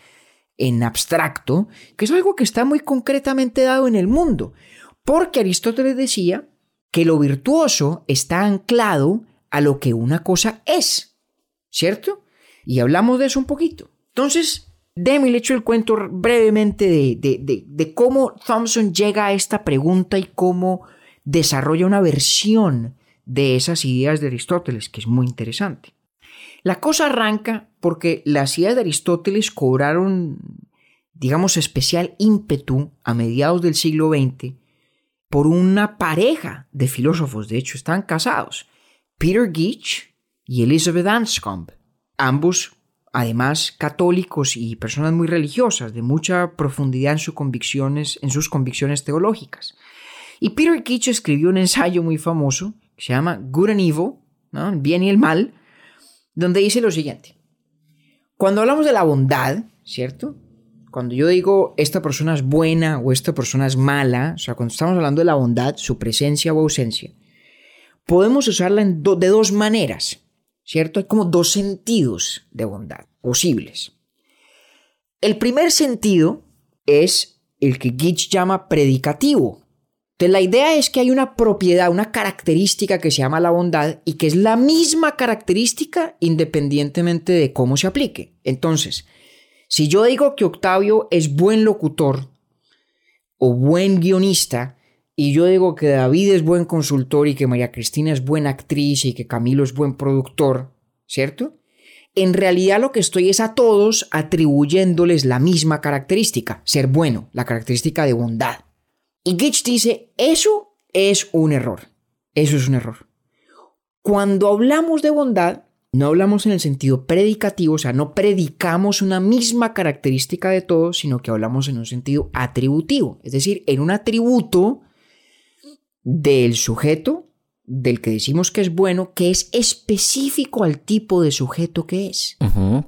en abstracto, que es algo que está muy concretamente dado en el mundo, porque Aristóteles decía que lo virtuoso está anclado a lo que una cosa es, ¿cierto? Y hablamos de eso un poquito. Entonces, Demi le echo el cuento brevemente de, de, cómo Thompson llega a esta pregunta y cómo desarrolla una versión de esas ideas de Aristóteles, que es muy interesante. La cosa arranca porque las ideas de Aristóteles cobraron, digamos, especial ímpetu a mediados del siglo XX por una pareja de filósofos, de hecho están casados, Peter Geach y Elizabeth Anscombe. Ambos además católicos y personas muy religiosas, de mucha profundidad en, sus convicciones, en sus convicciones teológicas. Y Peter Kitsch escribió un ensayo muy famoso que se llama Good and Evil, el bien y el mal, donde dice lo siguiente. Cuando hablamos de la bondad, ¿cierto? Cuando yo digo esta persona es buena o esta persona es mala, o sea, cuando estamos hablando de la bondad, su presencia o ausencia, podemos usarla de dos maneras. ¿cierto? Hay como dos sentidos de bondad posibles. El primer sentido es el que Gitch llama predicativo. Entonces la idea es que hay una propiedad, una característica que se llama la bondad y que es la misma característica independientemente de cómo se aplique. Entonces, si yo digo que Octavio es buen locutor o buen guionista, y yo digo que David es buen consultor y que María Cristina es buena actriz y que Camilo es buen productor, ¿cierto? En realidad lo que estoy es a todos atribuyéndoles la misma característica, ser bueno, la característica de bondad. Y Gitch dice, eso es un error, eso es un error. Cuando hablamos de bondad, no hablamos en el sentido predicativo, o sea, no predicamos una misma característica de todos, sino que hablamos en un sentido atributivo, es decir, en un atributo del sujeto, del que decimos que es bueno, que es específico al tipo de sujeto que es.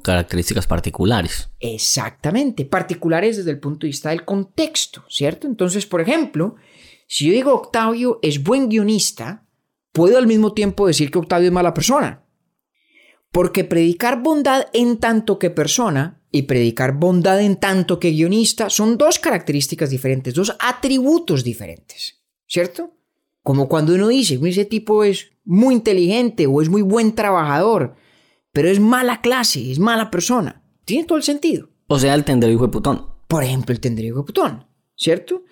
Características particulares. Exactamente, particulares desde el punto de vista del contexto, ¿cierto? Entonces, por ejemplo, si yo digo Octavio es buen guionista, puedo al mismo tiempo decir que Octavio es mala persona. Porque predicar bondad en tanto que persona y predicar bondad en tanto que guionista son dos características diferentes, dos atributos diferentes, ¿cierto? Como cuando uno dice, ese tipo es muy inteligente o es muy buen trabajador, pero es mala clase, es mala persona. Tiene todo el sentido. O sea, el tendero hijo de putón. Por ejemplo, el tendero hijo de putón, ¿cierto?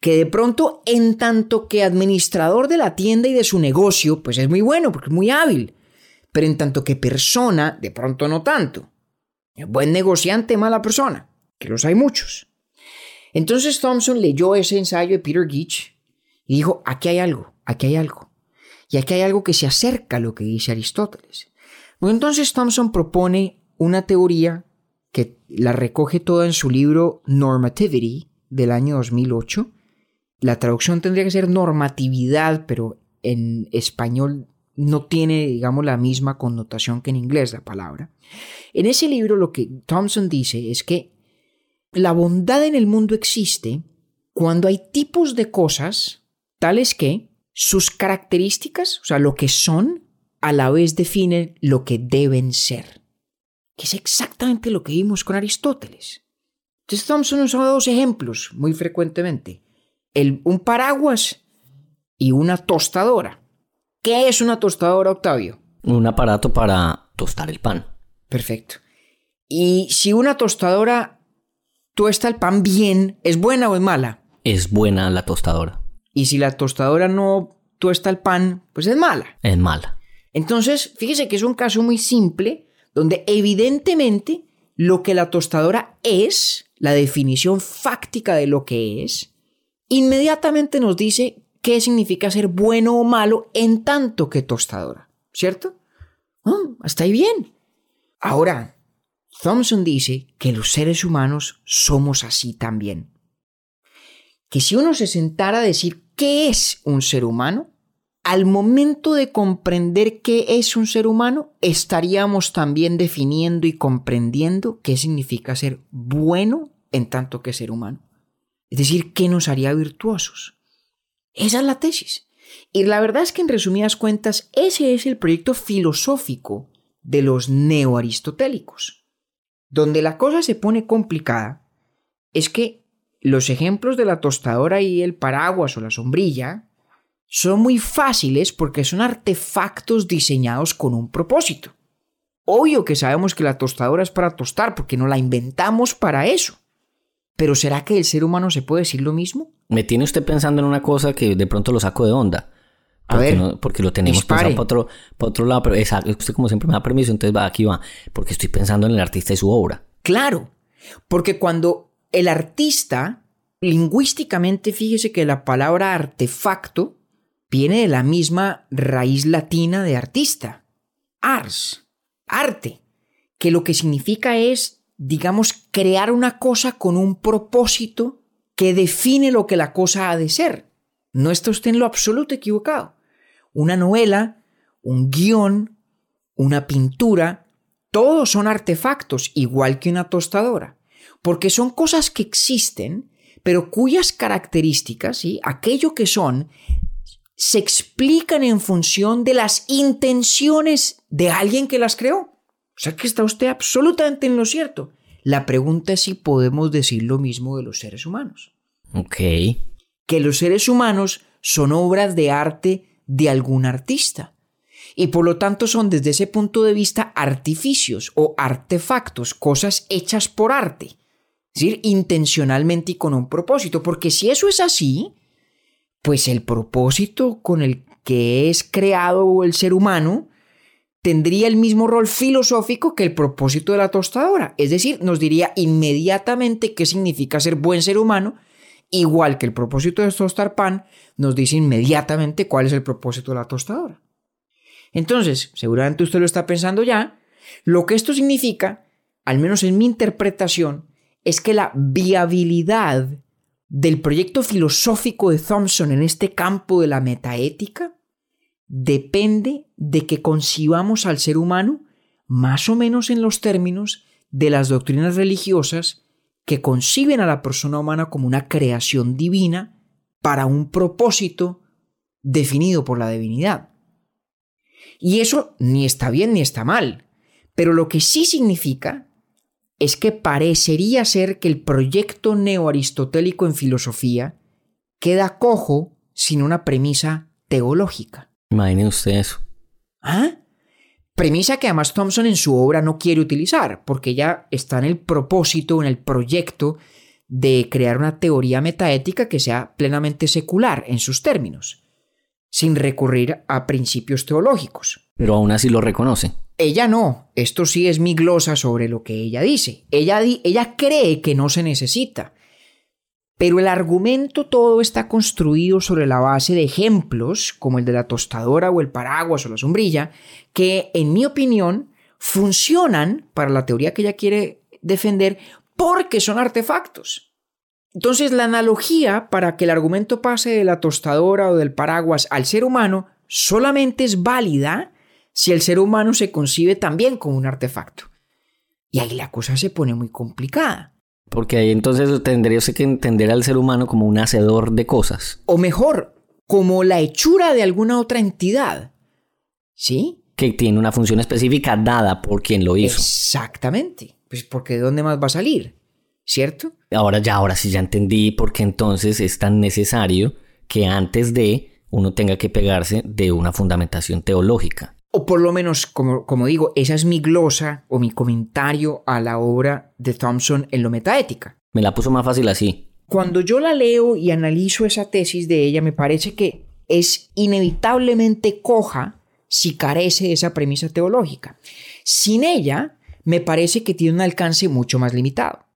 Que de pronto, en tanto que administrador de la tienda y de su negocio, pues es muy bueno porque es muy hábil. Pero en tanto que persona, de pronto no tanto. Buen negociante, mala persona, que los hay muchos. Entonces Thompson leyó ese ensayo de Peter Geach y dijo, aquí hay algo, aquí hay algo. Y aquí hay algo que se acerca a lo que dice Aristóteles. entonces Thompson propone una teoría que la recoge toda en su libro Normativity, del año 2008. La traducción tendría que ser normatividad, pero en español no tiene, digamos, la misma connotación que en inglés la palabra. En ese libro lo que Thompson dice es que la bondad en el mundo existe cuando hay tipos de cosas tales que sus características, o sea, lo que son, a la vez definen lo que deben ser. Que es exactamente lo que vimos con Aristóteles. Entonces Thompson usa dos ejemplos muy frecuentemente. El, un paraguas y una tostadora. ¿Qué es una tostadora, Octavio? Un aparato para tostar el pan. Perfecto. Y si una tostadora tuesta el pan bien, ¿es buena o es mala? Es buena la tostadora. Y si la tostadora no tuesta el pan, pues es mala. Es mala. Entonces, fíjese que es un caso muy simple donde evidentemente lo que la tostadora es, la definición fáctica de lo que es, inmediatamente nos dice qué significa ser bueno o malo en tanto que tostadora, ¿cierto? Oh, hasta ahí bien. Ahora, Thompson dice que los seres humanos somos así también. Que si uno se sentara a decir qué es un ser humano, al momento de comprender qué es un ser humano, estaríamos también definiendo y comprendiendo qué significa ser bueno en tanto que ser humano. Es decir, qué nos haría virtuosos. Esa es la tesis. Y la verdad es que en resumidas cuentas, ese es el proyecto filosófico de los neoaristotélicos. Donde la cosa se pone complicada es que los ejemplos de la tostadora y el paraguas o la sombrilla son muy fáciles porque son artefactos diseñados con un propósito. Obvio que sabemos que la tostadora es para tostar porque no la inventamos para eso. Pero ¿será que el ser humano se puede decir lo mismo? Me tiene usted pensando en una cosa que de pronto lo saco de onda. A ver, porque lo tenemos dispare. pensado para otro, para otro lado, pero esa- usted como siempre me da permiso, entonces va, aquí va, porque estoy pensando en el artista y su obra. Claro, porque cuando el artista, lingüísticamente, fíjese que la palabra artefacto viene de la misma raíz latina de artista, ars, arte, que lo que significa es, digamos, crear una cosa con un propósito que define lo que la cosa ha de ser. No está usted en lo absoluto equivocado. Una novela, un guion, una pintura, todos son artefactos, igual que una tostadora, porque son cosas que existen, pero cuyas características, ¿sí? aquello que son, se explican en función de las intenciones de alguien que las creó. O sea que está usted absolutamente en lo cierto. La pregunta es si podemos decir lo mismo de los seres humanos. Ok. Que los seres humanos son obras de arte de algún artista. Y por lo tanto son desde ese punto de vista artificios o artefactos, cosas hechas por arte. Es decir, intencionalmente y con un propósito. Porque si eso es así, pues el propósito con el que es creado el ser humano tendría el mismo rol filosófico que el propósito de la tostadora. Es decir, nos diría inmediatamente qué significa ser buen ser humano, igual que el propósito de tostar pan nos dice inmediatamente cuál es el propósito de la tostadora. Entonces, seguramente usted lo está pensando ya, lo que esto significa, al menos en mi interpretación, es que la viabilidad del proyecto filosófico de Thompson en este campo de la metaética depende de que concibamos al ser humano más o menos en los términos de las doctrinas religiosas que conciben a la persona humana como una creación divina para un propósito definido por la divinidad. Y eso ni está bien ni está mal, pero lo que sí significa es que parecería ser que el proyecto neoaristotélico en filosofía queda cojo sin una premisa teológica. Imagine usted eso. ¿Ah? Premisa que además Thompson en su obra no quiere utilizar, porque ella está en el propósito, en el proyecto de crear una teoría metaética que sea plenamente secular en sus términos, sin recurrir a principios teológicos. Pero aún así lo reconoce. Ella no, esto sí es mi glosa sobre lo que ella dice. Ella, ella cree que no se necesita. Pero el argumento todo está construido sobre la base de ejemplos, como el de la tostadora o el paraguas o la sombrilla, que en mi opinión funcionan para la teoría que ella quiere defender porque son artefactos. Entonces la analogía para que el argumento pase de la tostadora o del paraguas al ser humano solamente es válida si el ser humano se concibe también como un artefacto. Y ahí la cosa se pone muy complicada. Porque ahí entonces tendría que entender al ser humano como un hacedor de cosas. O mejor, como la hechura de alguna otra entidad. ¿Sí? Que tiene una función específica dada por quien lo hizo. Exactamente. Pues porque ¿de dónde más va a salir? ¿Cierto? Ahora ya, ahora sí ya entendí por qué entonces es tan necesario que antes de uno tenga que pegarse de una fundamentación teológica. O por lo menos, como, como digo, esa es mi glosa o mi comentario a la obra de Thompson en lo metaética. Me la puso más fácil así. Cuando yo la leo y analizo esa tesis de ella, me parece que es inevitablemente coja si carece de esa premisa teológica. Sin ella, me parece que tiene un alcance mucho más limitado.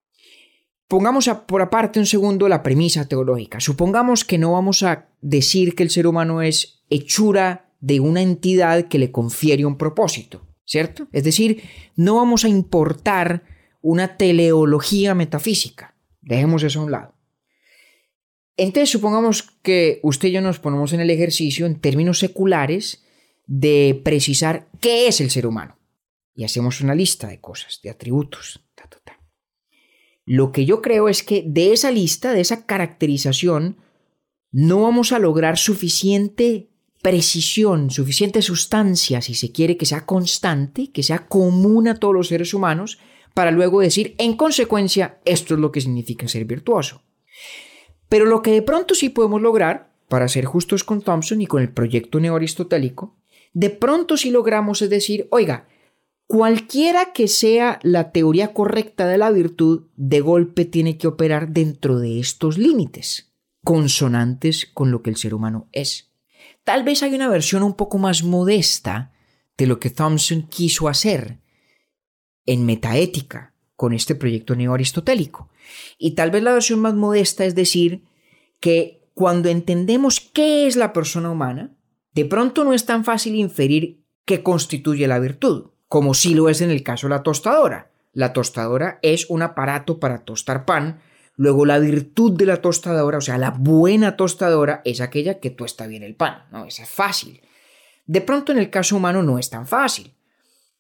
Pongamos por aparte un segundo la premisa teológica. Supongamos que no vamos a decir que el ser humano es hechura de una entidad que le confiere un propósito, ¿cierto? Es decir, no vamos a importar una teleología metafísica. Dejemos eso a un lado. Entonces, supongamos que usted y yo nos ponemos en el ejercicio en términos seculares de precisar qué es el ser humano. Y hacemos una lista de cosas, de atributos. Lo que yo creo es que de esa lista, de esa caracterización, no vamos a lograr suficiente precisión, suficiente sustancia, si se quiere que sea constante, que sea común a todos los seres humanos, para luego decir, en consecuencia, esto es lo que significa ser virtuoso. Pero lo que de pronto sí podemos lograr, para ser justos con Thompson y con el proyecto neoaristotélico, de pronto sí logramos es decir, oiga, Cualquiera que sea la teoría correcta de la virtud, de golpe tiene que operar dentro de estos límites, consonantes con lo que el ser humano es. Tal vez hay una versión un poco más modesta de lo que Thompson quiso hacer en metaética con este proyecto neoaristotélico. Y tal vez la versión más modesta es decir que cuando entendemos qué es la persona humana, de pronto no es tan fácil inferir qué constituye la virtud como sí lo es en el caso de la tostadora. La tostadora es un aparato para tostar pan, luego la virtud de la tostadora, o sea, la buena tostadora, es aquella que tuesta bien el pan, ¿no? Esa es fácil. De pronto en el caso humano no es tan fácil.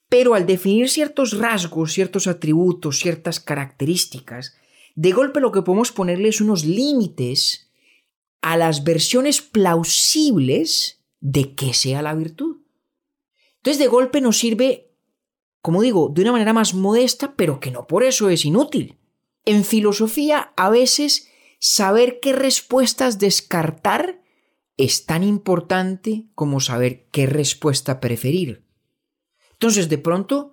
Pero al definir ciertos rasgos, ciertos atributos, ciertas características, de golpe lo que podemos ponerle es unos límites a las versiones plausibles de que sea la virtud. Entonces de golpe nos sirve como digo, de una manera más modesta, pero que no por eso es inútil. En filosofía, a veces, saber qué respuestas descartar es tan importante como saber qué respuesta preferir. Entonces, de pronto,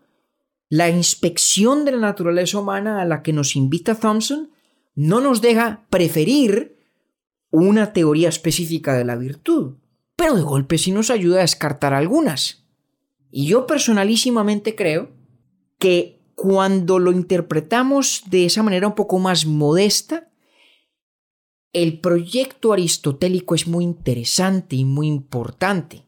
la inspección de la naturaleza humana a la que nos invita Thompson no nos deja preferir una teoría específica de la virtud, pero de golpe sí nos ayuda a descartar algunas. Y yo personalísimamente creo que cuando lo interpretamos de esa manera un poco más modesta, el proyecto aristotélico es muy interesante y muy importante,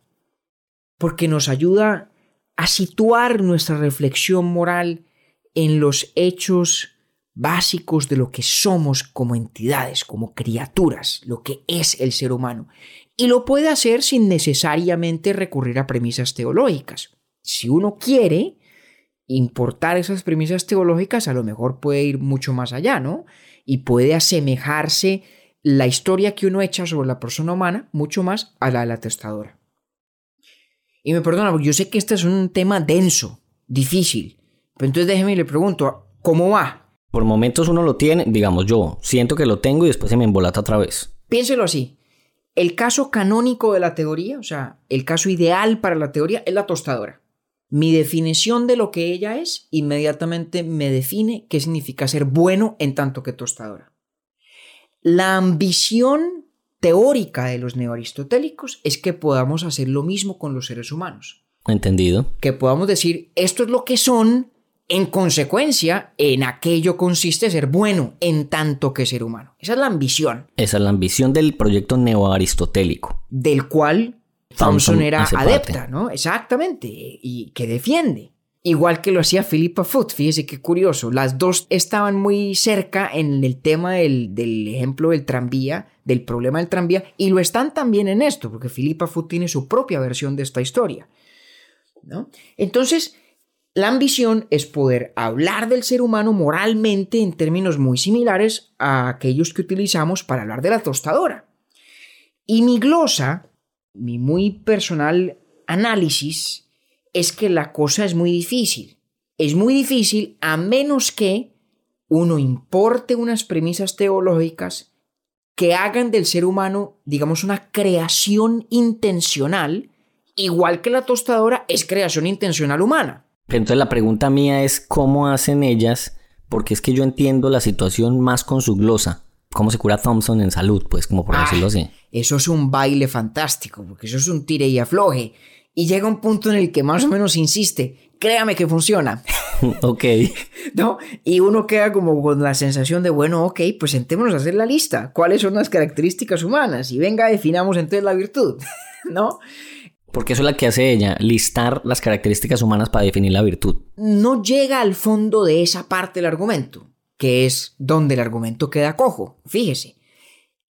porque nos ayuda a situar nuestra reflexión moral en los hechos básicos de lo que somos como entidades, como criaturas, lo que es el ser humano. Y lo puede hacer sin necesariamente recurrir a premisas teológicas si uno quiere importar esas premisas teológicas, a lo mejor puede ir mucho más allá, ¿no? Y puede asemejarse la historia que uno echa sobre la persona humana mucho más a la de la testadora. Y me perdona, porque yo sé que este es un tema denso, difícil, pero entonces déjeme y le pregunto, ¿cómo va? Por momentos uno lo tiene, digamos yo, siento que lo tengo y después se me embolata otra vez. Piénselo así. El caso canónico de la teoría, o sea, el caso ideal para la teoría es la tostadora. Mi definición de lo que ella es inmediatamente me define qué significa ser bueno en tanto que tostadora. La ambición teórica de los neoaristotélicos es que podamos hacer lo mismo con los seres humanos. Entendido. Que podamos decir, esto es lo que son, en consecuencia, en aquello consiste ser bueno en tanto que ser humano. Esa es la ambición. Esa es la ambición del proyecto neoaristotélico. Del cual Thompson, era adepta, ¿no? Exactamente, y que defiende. igual que lo hacía Philippa Foot. Fíjese qué curioso. Las dos estaban muy cerca en el tema del, del, ejemplo del tranvía, del problema del tranvía, y lo están también en esto, porque Philippa Foot tiene su propia versión de esta historia. ¿no? Entonces, la ambición es poder hablar del ser humano moralmente en términos muy similares a aquellos que utilizamos para hablar de la tostadora. Y mi glosa, mi muy personal análisis, es que la cosa es muy difícil. Es muy difícil a menos que uno importe unas premisas teológicas que hagan del ser humano, digamos, una creación intencional, igual que la tostadora es creación intencional humana. Entonces la pregunta mía es cómo hacen ellas, porque es que yo entiendo la situación más con su glosa. ¿Cómo se cura Thompson en salud? Pues como por Ah, decirlo así. Eso es un baile fantástico, porque eso es un tire y afloje. Y llega un punto en el que más o menos insiste, créame que funciona, ok. ¿no? Y uno queda como con la sensación de, bueno, ok, pues sentémonos a hacer la lista. ¿Cuáles son las características humanas? Y venga, definamos entonces la virtud, ¿no? Porque eso es la que hace ella, listar las características humanas para definir la virtud. No llega al fondo de esa parte del argumento, que es donde el argumento queda cojo, fíjese.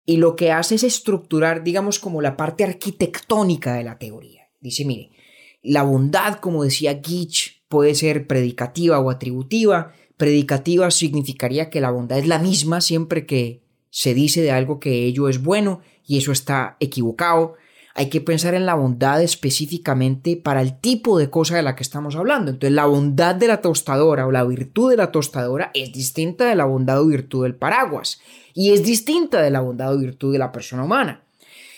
Y lo que hace es estructurar, digamos, como la parte arquitectónica de la teoría. Dice, mire, la bondad, como decía Gitch, puede ser predicativa o atributiva. Predicativa significaría que la bondad es la misma siempre que se dice de algo que ello es bueno y eso está equivocado. Hay que pensar en la bondad específicamente para el tipo de cosa de la que estamos hablando. Entonces, la bondad de la tostadora o la virtud de la tostadora es distinta de la bondad o virtud del paraguas y es distinta de la bondad o virtud de la persona humana.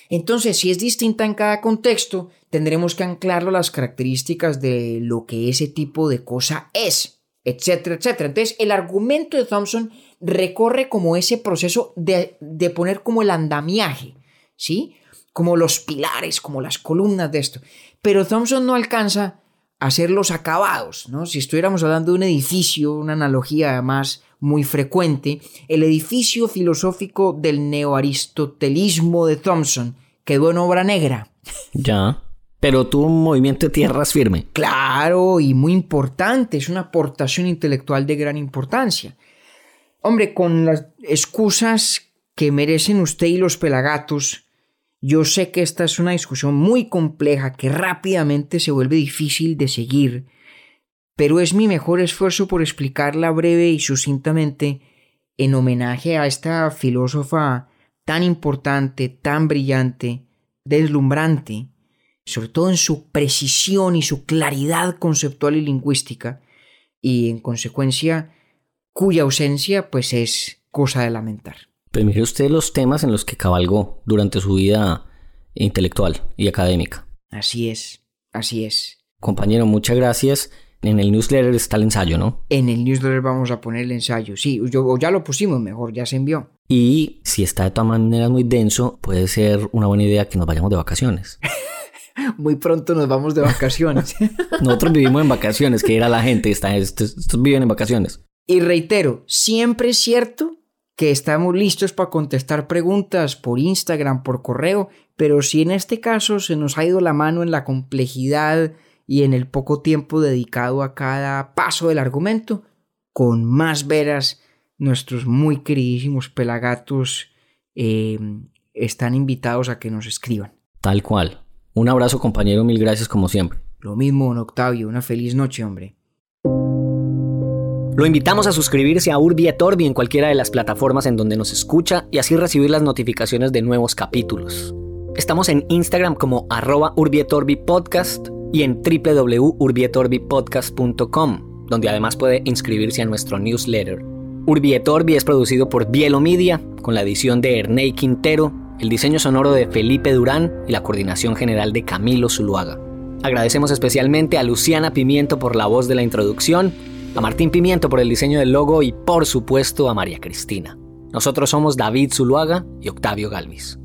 Entonces, si es distinta en cada contexto, tendremos que anclarlo a las características de lo que ese tipo de cosa es, etcétera, etcétera. Entonces, el argumento de Thompson recorre como ese proceso de, de poner como el andamiaje, ¿sí? Como los pilares, como las columnas de esto. Pero Thompson no alcanza a hacer los acabados, ¿no? Si estuviéramos hablando de un edificio, una analogía además muy frecuente, el edificio filosófico del neoaristotelismo de Thompson quedó en obra negra. Ya. Pero tuvo un movimiento de tierras firme. Claro, y muy importante, es una aportación intelectual de gran importancia. Hombre, con las excusas que merecen usted y los pelagatos, yo sé que esta es una discusión muy compleja que rápidamente se vuelve difícil de seguir, pero es mi mejor esfuerzo por explicarla breve y sucintamente en homenaje a esta filósofa tan importante, tan brillante, deslumbrante, sobre todo en su precisión y su claridad conceptual y lingüística, y en consecuencia cuya ausencia pues es cosa de lamentar. Pero mire usted los temas en los que cabalgó durante su vida intelectual y académica. Así es, así es. Compañero, muchas gracias. En el newsletter está el ensayo, ¿no? En el newsletter vamos a poner el ensayo. Sí, yo, o ya lo pusimos mejor, ya se envió. Y si está de todas maneras muy denso, puede ser una buena idea que nos vayamos de vacaciones. Muy pronto nos vamos de vacaciones. Nosotros vivimos en vacaciones, que era la gente, está, estos, estos viven en vacaciones. y reitero, siempre es cierto que estamos listos para contestar preguntas por Instagram, por correo, pero si en este caso se nos ha ido la mano en la complejidad y en el poco tiempo dedicado a cada paso del argumento, con más veras nuestros muy queridísimos pelagatos eh, están invitados a que nos escriban. Tal cual. Un abrazo, compañero, mil gracias como siempre. Lo mismo, don Octavio, una feliz noche, hombre. Lo invitamos a suscribirse a Urbi en cualquiera de las plataformas en donde nos escucha y así recibir las notificaciones de nuevos capítulos. Estamos en Instagram como arroba Urbi Podcast y en www.urbietorbi.podcast.com, donde además puede inscribirse a nuestro newsletter. Urbi es producido por Bielo Media, con la edición de Ernei Quintero, el diseño sonoro de Felipe Durán y la coordinación general de Camilo Zuluaga. Agradecemos especialmente a Luciana Pimiento por la voz de la introducción, a Martín Pimiento por el diseño del logo y por supuesto a María Cristina. Nosotros somos David Zuluaga y Octavio Galvis.